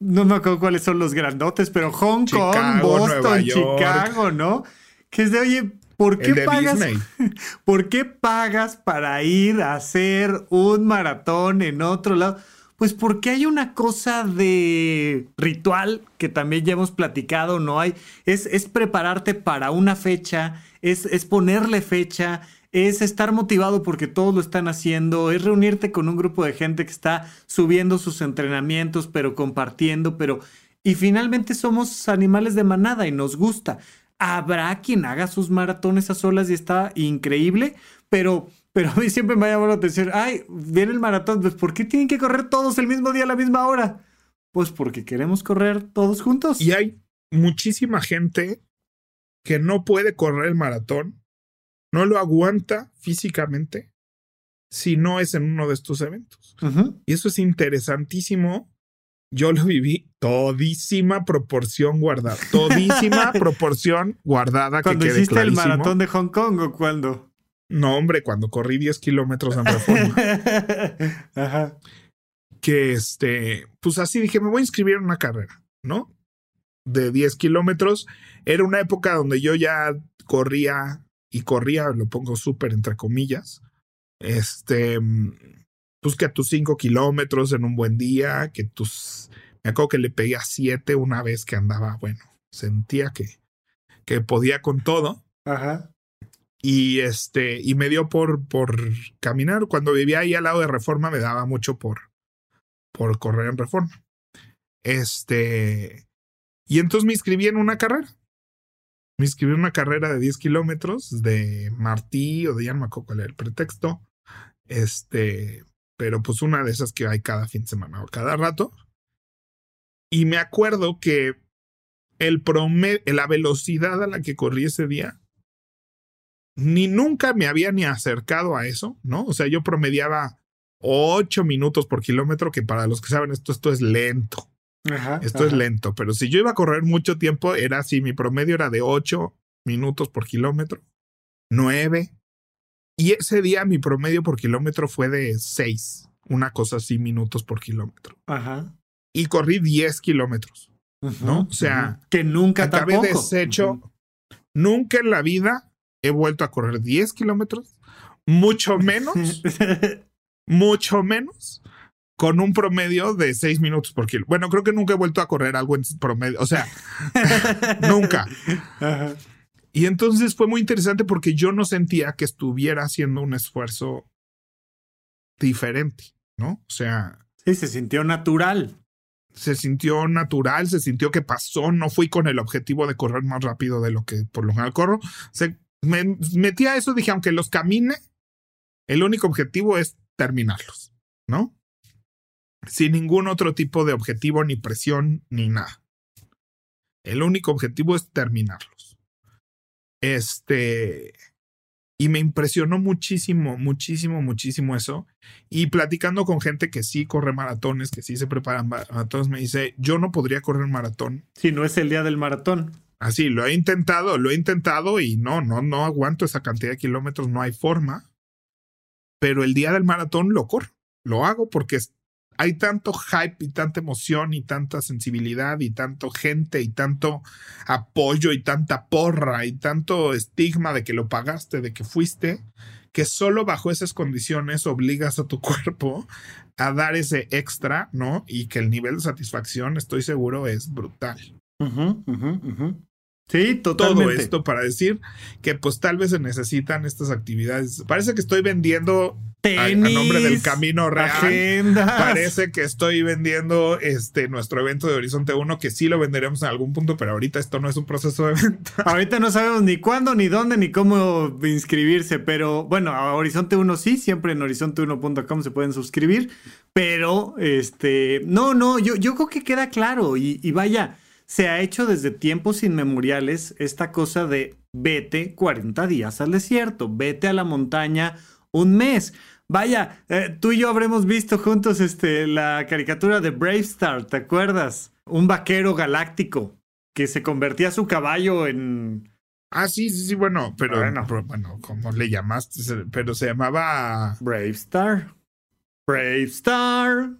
No me acuerdo cuáles son los grandotes, pero Hong Kong, Boston, Chicago, ¿no? Que es de, oye, ¿por qué pagas? ¿Por qué pagas para ir a hacer un maratón en otro lado? Pues porque hay una cosa de ritual que también ya hemos platicado, ¿no? Hay, es, es prepararte para una fecha, es, es ponerle fecha, es estar motivado porque todos lo están haciendo, es reunirte con un grupo de gente que está subiendo sus entrenamientos, pero compartiendo, pero... Y finalmente somos animales de manada y nos gusta. Habrá quien haga sus maratones a solas y está increíble, pero, pero a mí siempre me ha llamado la atención, ay, viene el maratón, pues ¿por qué tienen que correr todos el mismo día a la misma hora? Pues porque queremos correr todos juntos. Y hay muchísima gente que no puede correr el maratón no lo aguanta físicamente si no es en uno de estos eventos. Y eso es interesantísimo. Yo lo viví todísima proporción guardada. Todísima proporción guardada. ¿Cuando hiciste el maratón de Hong Kong o cuándo? No, hombre, cuando corrí 10 kilómetros en reforma. Ajá. Que este, pues así dije, me voy a inscribir en una carrera, ¿no? De 10 kilómetros. Era una época donde yo ya corría y corría, lo pongo súper entre comillas, este, pues que a tus cinco kilómetros en un buen día, que tus, me acuerdo que le pegué a siete una vez que andaba, bueno, sentía que, que podía con todo. Ajá. Y este, y me dio por, por caminar. Cuando vivía ahí al lado de Reforma, me daba mucho por, por correr en Reforma. Este, y entonces me inscribí en una carrera me inscribí una carrera de 10 kilómetros de Martí o de ya no cuál era el pretexto. Este, pero pues una de esas que hay cada fin de semana o cada rato. Y me acuerdo que el promedio, la velocidad a la que corrí ese día, ni nunca me había ni acercado a eso, ¿no? O sea, yo promediaba 8 minutos por kilómetro, que para los que saben esto, esto es lento. Esto es lento, pero si yo iba a correr mucho tiempo, era así, mi promedio era de 8 minutos por kilómetro, 9. Y ese día mi promedio por kilómetro fue de 6, una cosa así, minutos por kilómetro. Ajá. Y corrí 10 kilómetros, ¿no? O sea, que nunca acabé deshecho. Nunca en la vida he vuelto a correr 10 kilómetros, mucho menos, mucho menos con un promedio de seis minutos por kilo. Bueno, creo que nunca he vuelto a correr algo en promedio, o sea, nunca. Y entonces fue muy interesante porque yo no sentía que estuviera haciendo un esfuerzo diferente, ¿no? O sea... Sí, se sintió natural. Se sintió natural, se sintió que pasó, no fui con el objetivo de correr más rápido de lo que por lo general corro. Se, me metí a eso, dije, aunque los camine, el único objetivo es terminarlos, ¿no? Sin ningún otro tipo de objetivo, ni presión, ni nada. El único objetivo es terminarlos. Este, y me impresionó muchísimo, muchísimo, muchísimo eso. Y platicando con gente que sí corre maratones, que sí se preparan maratones, me dice, yo no podría correr maratón. Si no es el día del maratón. Así, lo he intentado, lo he intentado y no, no, no aguanto esa cantidad de kilómetros, no hay forma. Pero el día del maratón lo corro, lo hago porque hay tanto hype y tanta emoción y tanta sensibilidad y tanto gente y tanto apoyo y tanta porra y tanto estigma de que lo pagaste, de que fuiste, que solo bajo esas condiciones obligas a tu cuerpo a dar ese extra, ¿no? Y que el nivel de satisfacción, estoy seguro, es brutal. Sí, totalmente. Todo esto para decir que pues tal vez se necesitan estas actividades. Parece que estoy vendiendo a, nombre del camino real. Parece que estoy vendiendo este nuestro evento de Horizonte 1 que sí lo venderemos en algún punto, pero ahorita esto no es un proceso de venta. Ahorita no sabemos ni cuándo, ni dónde, ni cómo inscribirse, pero bueno, a Horizonte 1 sí, siempre en horizonte1.com se pueden suscribir, pero este, no, no, yo, yo creo que queda claro y, y vaya se ha hecho desde tiempos inmemoriales esta cosa de vete 40 días al desierto, vete a la montaña un mes. Vaya, eh, tú y yo habremos visto juntos este, la caricatura de Brave Star, ¿te acuerdas? Un vaquero galáctico que se convertía su caballo en... Ah, sí, sí, sí, bueno, pero bueno, bueno ¿cómo le llamaste? Pero se llamaba... Brave Star. Brave Star.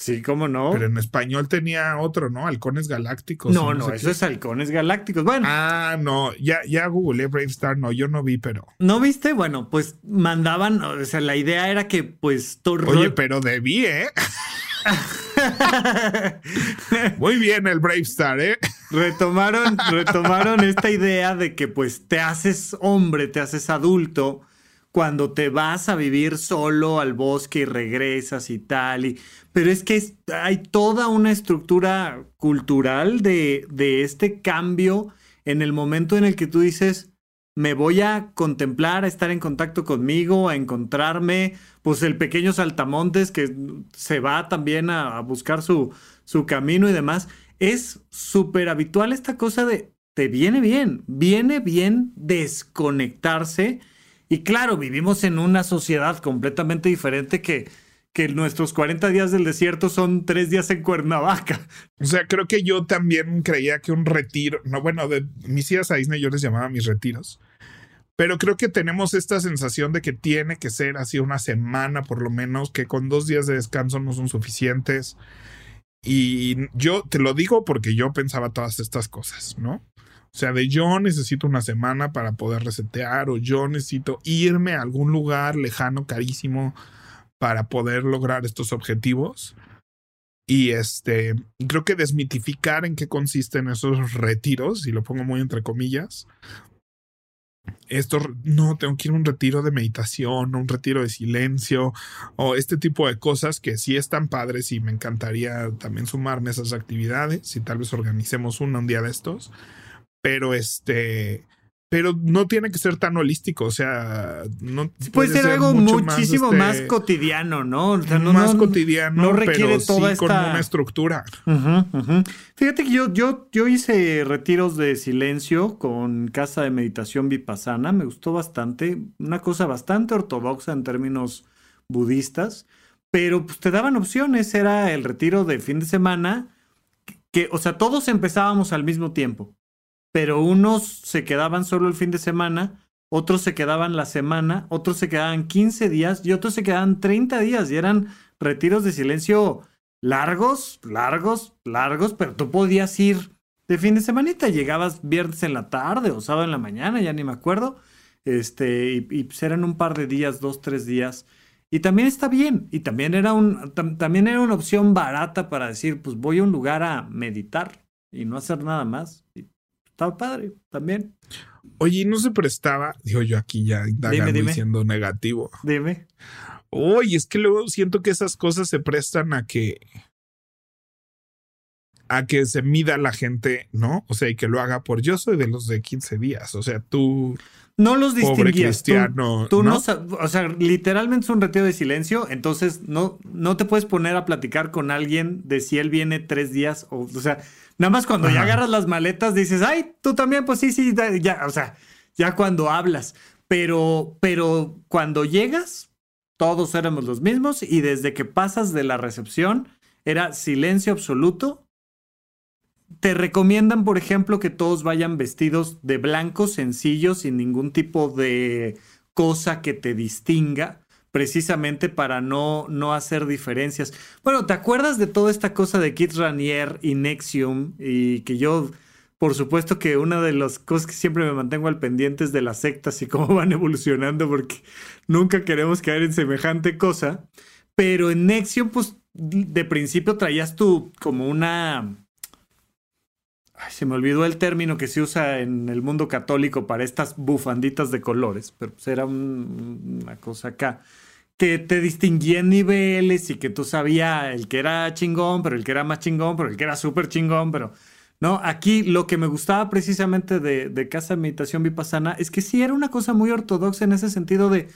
Sí, cómo no. Pero en español tenía otro, ¿no? Halcones Galácticos. No, no, eso es Halcones Galácticos. Bueno. Ah, no, ya, ya googleé Brave Star, no, yo no vi, pero. ¿No viste? Bueno, pues mandaban, o sea, la idea era que, pues, Oye, pero debí, ¿eh? Muy bien el Brave Star, ¿eh? Retomaron, retomaron esta idea de que, pues, te haces hombre, te haces adulto cuando te vas a vivir solo al bosque y regresas y tal. Y, pero es que hay toda una estructura cultural de, de este cambio en el momento en el que tú dices, me voy a contemplar, a estar en contacto conmigo, a encontrarme, pues el pequeño saltamontes que se va también a, buscar su, su camino y demás. Es súper habitual esta cosa de, te viene bien, viene bien desconectarse y claro, vivimos en una sociedad completamente diferente que, que nuestros 40 días del desierto son tres días en Cuernavaca. O sea, creo que yo también creía que un retiro, no, bueno, de mis días a Disney yo les llamaba mis retiros. Pero creo que tenemos esta sensación de que tiene que ser así una semana por lo menos, que con dos días de descanso no son suficientes. Y yo te lo digo porque yo pensaba todas estas cosas, ¿no? O sea, de yo necesito una semana para poder resetear o yo necesito irme a algún lugar lejano, carísimo, para poder lograr estos objetivos. Y este, creo que desmitificar en qué consisten esos retiros, y lo pongo muy entre comillas. Esto, no, tengo que ir a un retiro de meditación, un retiro de silencio, o este tipo de cosas que sí están padres y me encantaría también sumarme a esas actividades y tal vez organicemos una un día de estos pero este pero no tiene que ser tan holístico, o sea, no puede, ser, algo muchísimo más, este, cotidiano, ¿no? O sea, no más cotidiano, no requiere pero toda sí con una estructura. Fíjate que yo, yo, yo hice retiros de silencio con casa de meditación vipassana, me gustó bastante, una cosa bastante ortodoxa en términos budistas, pero pues te daban opciones, era el retiro de fin de semana, que, o sea, todos empezábamos al mismo tiempo pero unos se quedaban solo el fin de semana, otros se quedaban la semana, otros se quedaban 15 días y otros se quedaban 30 días y eran retiros de silencio largos, largos, largos, pero tú podías ir de fin de semanita, llegabas viernes en la tarde o sábado en la mañana, ya ni me acuerdo, este, y, y pues eran un par de días, dos, tres días. Y también está bien, y también era, un, también era una opción barata para decir, pues voy a un lugar a meditar y no hacer nada más. Estaba padre también. Oye, ¿no se prestaba? Digo yo aquí ya dime, siendo negativo. Dime. Oye, es que luego siento que esas cosas se prestan a que a que se mida la gente, ¿no? O sea, y que lo haga por yo soy de los de 15 días. O sea, tú no los distinguías. Cristiano, tú, ¿no? o sea, literalmente es un retiro de silencio, entonces no, no te puedes poner a platicar con alguien de si él viene tres días o, o sea, Nada más cuando ya agarras las maletas dices, ay, tú también, pues sí, sí, ya, o sea, ya cuando hablas. Pero, pero cuando llegas, todos éramos los mismos y desde que pasas de la recepción era silencio absoluto. Te recomiendan, por ejemplo, que todos vayan vestidos de blanco, sencillo, sin ningún tipo de cosa que te distinga, precisamente para no, no hacer diferencias. Bueno, ¿te acuerdas de toda esta cosa de Kit Ranier y Nexium? Y que yo, por supuesto que una de las cosas que siempre me mantengo al pendiente es de las sectas y cómo van evolucionando, porque nunca queremos caer en semejante cosa. Pero en Nexium, pues de principio traías tú como una... Se me olvidó el término que se usa en el mundo católico para estas bufanditas de colores, pero pues era un- una cosa acá que te distinguía en niveles y que tú sabías el que era chingón, pero el que era más chingón, pero el que era súper chingón, pero no, aquí lo que me gustaba precisamente de, de Casa de Meditación Vipassana es que sí era una cosa muy ortodoxa en ese sentido de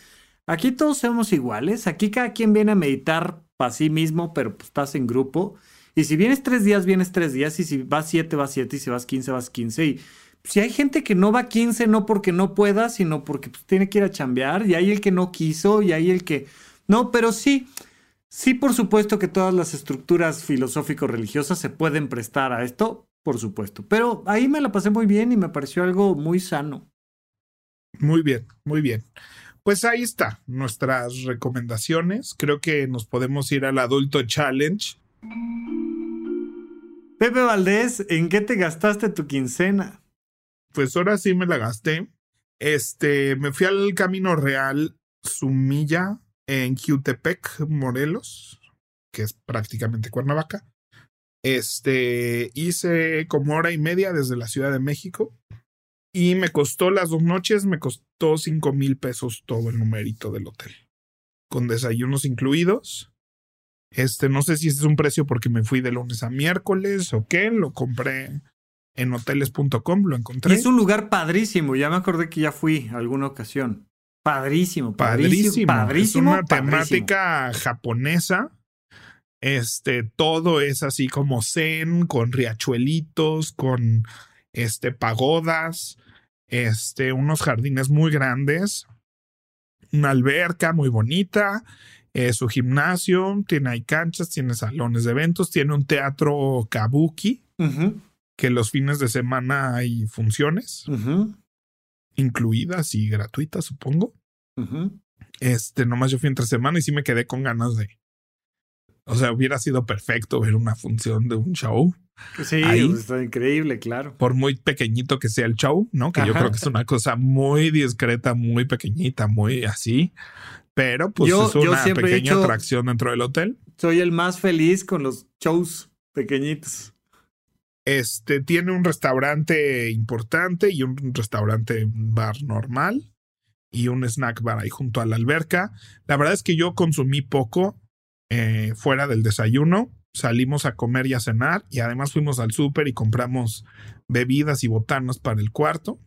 aquí todos somos iguales, aquí cada quien viene a meditar para sí mismo, pero pues estás en grupo. Y si vienes tres días, vienes tres días, y si vas siete, vas siete, y si vas quince, vas quince. Y si hay gente que no va 15 no porque no pueda, sino porque pues, tiene que ir a chambear, y hay el que no quiso, y hay el que... No, pero sí, sí, por supuesto que todas las estructuras filosófico-religiosas se pueden prestar a esto, por supuesto. Pero ahí me la pasé muy bien y me pareció algo muy sano. Muy bien, muy bien. Pues ahí está nuestras recomendaciones. Creo que nos podemos ir al adulto challenge. Pepe Valdés, ¿en qué te gastaste tu quincena? Pues ahora sí me la gasté. Este, me fui al Camino Real Sumilla en Jutepec, Morelos, que es prácticamente Cuernavaca. Este, hice como hora y media desde la Ciudad de México y me costó las dos noches, me costó cinco mil pesos todo el numerito del hotel, con desayunos incluidos. Este, no sé si ese es un precio porque me fui de lunes a miércoles o qué, lo compré en hoteles.com, lo Y encontré. es un lugar padrísimo, ya me acordé que ya fui alguna ocasión. Padrísimo, padrísimo, Padrísimo. padrísimo. es una padrísimo. temática japonesa. Este, todo es así como zen, con riachuelitos, con este, pagodas, este, unos jardines muy grandes, una alberca muy bonita, eh, su gimnasio, tiene ahí canchas, tiene salones de eventos, tiene un teatro kabuki, que los fines de semana hay funciones incluidas y gratuitas, supongo. ujú. Este, nomás yo fui entre semana y sí me quedé con ganas de. O sea, hubiera sido perfecto ver una función de un show, Sí, Ahí. pues, está increíble, claro. por muy pequeñito que sea el show, ¿no? Que yo creo que es una cosa muy discreta, muy pequeñita, muy así. Pero pues Yo- es una pequeña dicho- atracción dentro del hotel. Soy el más feliz con los shows pequeñitos. Este tiene un restaurante importante y un restaurante bar normal y un snack bar ahí junto a la alberca. La verdad es que yo consumí poco eh, fuera del desayuno. Salimos a comer y a cenar y además fuimos al súper y compramos bebidas y botanas para el cuarto.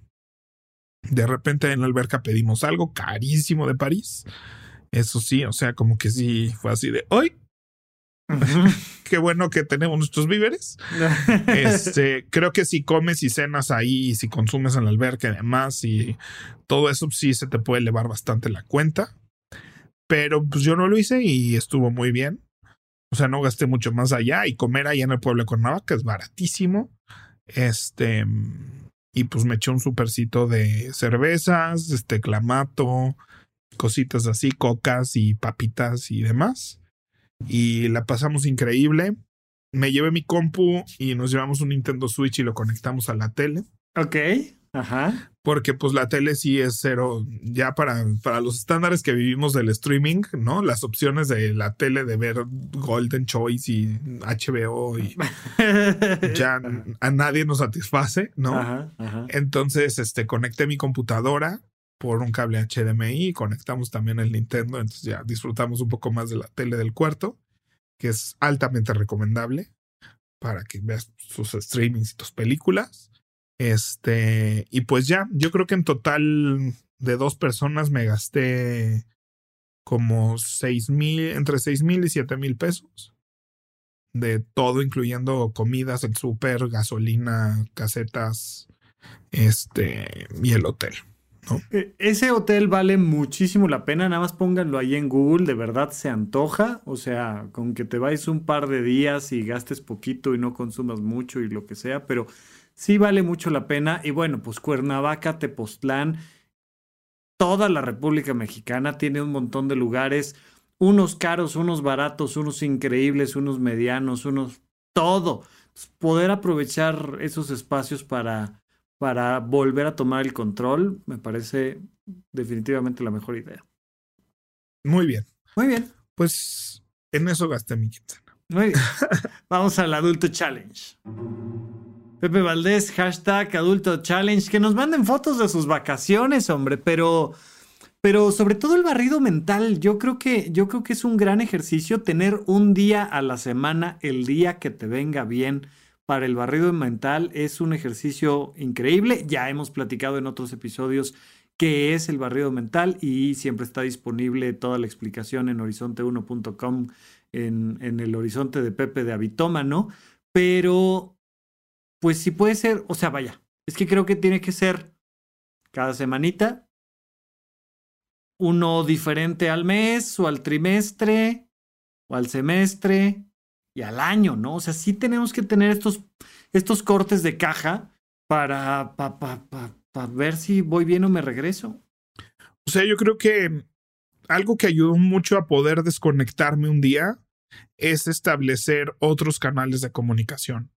De repente en la alberca pedimos algo carísimo de París. Eso sí, o sea, como que sí fue así de hoy. Qué bueno que tenemos nuestros víveres. Este, creo que si comes y cenas ahí, y si consumes en la alberca y demás, y todo eso sí se te puede elevar bastante la cuenta. Pero pues yo no lo hice y estuvo muy bien. O sea, no gasté mucho más allá y comer allá en el pueblo de Cuernavaca es baratísimo. Este, y pues me eché un supercito de cervezas, este clamato, cositas así, cocas y papitas y demás. Y la pasamos increíble me llevé mi compu y nos llevamos un Nintendo Switch y lo conectamos a la tele. ok, ajá. Porque pues la tele sí es cero, ya para, para los estándares que vivimos del streaming, ¿no? Las opciones de la tele de ver Golden Choice y HBO y ya a nadie nos satisface, ¿no? Ajá, ajá. Entonces, este, conecté mi computadora por un cable HDMI y conectamos también el Nintendo, entonces ya disfrutamos un poco más de la tele del cuarto, que es altamente recomendable para que veas sus streamings y tus películas. Este, y pues ya, yo creo que en total de dos personas me gasté como seis mil, entre seis mil y siete mil pesos de todo, incluyendo comidas, el súper, gasolina, casetas, este, y el hotel. E, ese hotel vale muchísimo la pena, nada más pónganlo ahí en Google, de verdad se antoja, o sea, con que te vayas un par de días y gastes poquito y no consumas mucho y lo que sea, pero sí vale mucho la pena. Y bueno, pues Cuernavaca, Tepoztlán, toda la República Mexicana tiene un montón de lugares, unos caros, unos baratos, unos increíbles, unos medianos, unos todo. Poder aprovechar esos espacios para para volver a tomar el control, me parece definitivamente la mejor idea. Muy bien. Muy bien. Pues en eso gasté mi quincena. Muy bien. Vamos al adulto challenge. Pepe Valdés, hashtag adulto challenge, que nos manden fotos de sus vacaciones, hombre, pero, pero sobre todo el barrido mental, yo creo que, yo creo que es un gran ejercicio tener un día a la semana, el día que te venga bien para el barrido mental es un ejercicio increíble. Ya hemos platicado en otros episodios qué es el barrido mental y siempre está disponible toda la explicación en horizonte1.com en, en el horizonte de Pepe de Habitómano. Pero, pues sí puede ser, o sea, vaya, es que creo que tiene que ser cada semanita, uno diferente al mes o al trimestre o al semestre y al año, ¿no? O sea, sí tenemos que tener estos, estos cortes de caja para, para, ver si voy bien o me regreso. O sea, yo creo que algo que ayudó mucho a poder desconectarme un día es establecer otros canales de comunicación.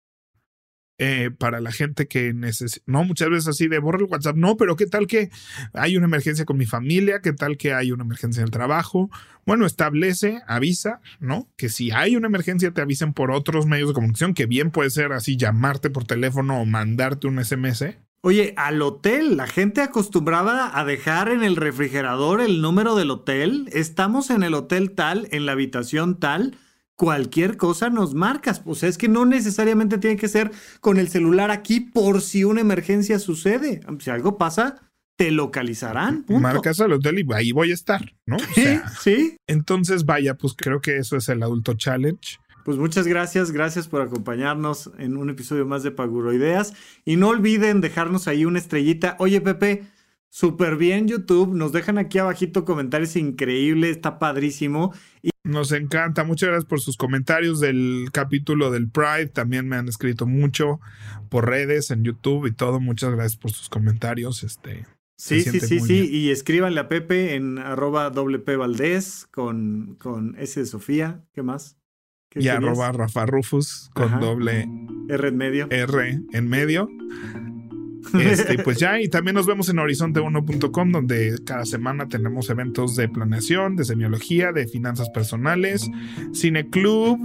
Eh, para la gente que necesita, no muchas veces así de borra el WhatsApp, no, pero qué tal que hay una emergencia con mi familia, qué tal que hay una emergencia en el trabajo. Bueno, establece, avisa, ¿no? Que si hay una emergencia te avisen por otros medios de comunicación, que bien puede ser así llamarte por teléfono o mandarte un SMS. Oye, al hotel, la gente acostumbraba a dejar en el refrigerador el número del hotel. Estamos en el hotel tal, en la habitación tal cualquier cosa nos marcas. O sea, es que no necesariamente tiene que ser con el celular aquí por si una emergencia sucede. Si algo pasa, te localizarán. Marcas al hotel y ahí voy a estar, ¿no? sí, sí. Entonces, vaya, pues creo que eso es el adulto challenge. Pues muchas gracias, gracias por acompañarnos en un episodio más de Paguroideas. Y no olviden dejarnos ahí una estrellita. Oye, Pepe, súper bien YouTube. Nos dejan aquí abajito comentarios increíbles, está padrísimo. Nos encanta. Muchas gracias por sus comentarios del capítulo del Pride. También me han escrito mucho por redes, en YouTube y todo. Muchas gracias por sus comentarios. Este, sí, sí, sí, sí. Y escríbanle a Pepe en arroba WP Valdés con, con S de Sofía. ¿Qué más? y arroba Rafa Rufus con doble R en medio. R en medio. Este, pues ya, y también nos vemos en horizonte1.com, donde cada semana tenemos eventos de planeación, de semiología, de finanzas personales, cine club,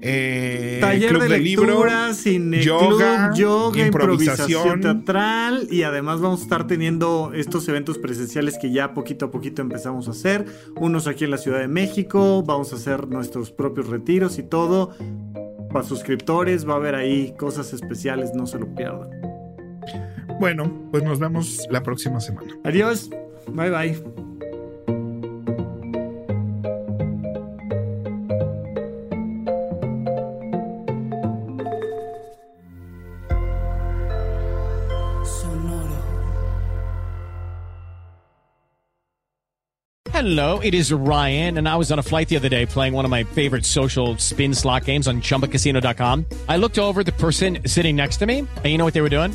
eh, taller club de, lectura, cine yoga, yoga, improvisación. teatral y además vamos a estar teniendo estos eventos presenciales que ya poquito a poquito empezamos a hacer, unos aquí en la Ciudad de México, vamos a hacer nuestros propios retiros y todo. Para suscriptores va a haber ahí cosas especiales, no se lo pierdan. Bueno, pues nos vemos la próxima semana. Adiós. Bye bye. Hello, it is Ryan, and I was on a flight the other day playing one of my favorite social spin slot games on chumbacasino.com. I looked over the person sitting next to me, and you know what they were doing?